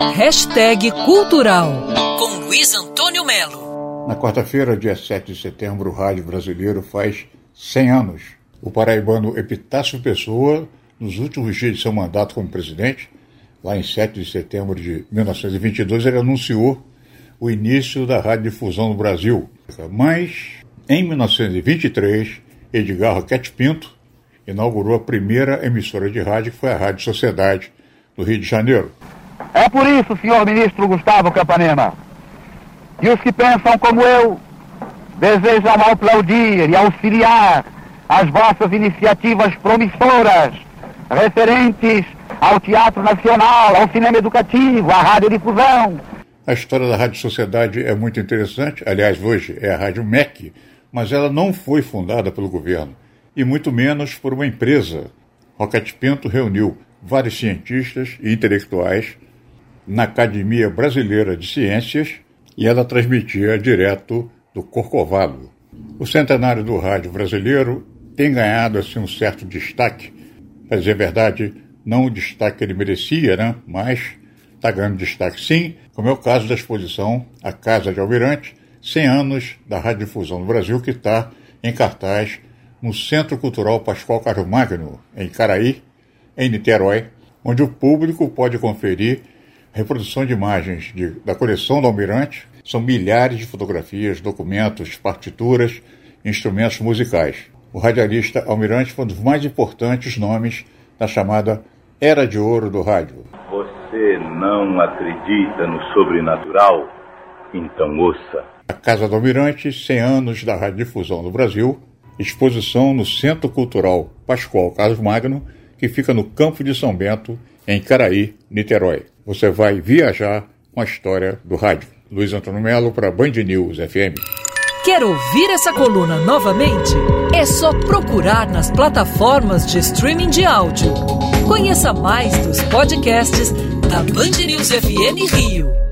Hashtag Cultural com Luiz Antônio Melo. Na quarta-feira, dia 7 de setembro, o rádio brasileiro faz 100 anos. O paraibano Epitácio Pessoa, nos últimos dias de seu mandato como presidente, lá em 7 de setembro de 1922, ele anunciou o início da radiodifusão no Brasil. Mas, em 1923, Edgar Roquete Pinto inaugurou a primeira emissora de rádio, que foi a Rádio Sociedade, do Rio de Janeiro. É por isso, senhor ministro Gustavo Campanema, que os que pensam como eu desejam aplaudir e auxiliar as vossas iniciativas promissoras referentes ao Teatro Nacional, ao cinema educativo, à radiodifusão. A história da Rádio Sociedade é muito interessante. Aliás, hoje é a Rádio MEC, mas ela não foi fundada pelo governo, e muito menos por uma empresa. Roquete Pinto reuniu vários cientistas e intelectuais na Academia Brasileira de Ciências e ela transmitia direto do Corcovado. O centenário do rádio brasileiro tem ganhado assim um certo destaque, para dizer a verdade, não o destaque que ele merecia, né? mas está ganhando destaque sim, como é o caso da exposição A Casa de Almirante, 100 anos da radiodifusão no Brasil, que está em cartaz no Centro Cultural Pascoal Carlos Magno, em Caraí, em Niterói, onde o público pode conferir reprodução de imagens de, da coleção do Almirante. São milhares de fotografias, documentos, partituras, instrumentos musicais. O radialista Almirante foi um dos mais importantes nomes da chamada Era de Ouro do rádio. Você não acredita no sobrenatural? Então ouça. A Casa do Almirante, 100 anos da radiodifusão no Brasil, exposição no Centro Cultural Pascoal Carlos Magno, que fica no Campo de São Bento, em Caraí, Niterói. Você vai viajar com a história do rádio. Luiz Antônio Melo para Band News FM. Quer ouvir essa coluna novamente? É só procurar nas plataformas de streaming de áudio. Conheça mais dos podcasts da Band News FM Rio.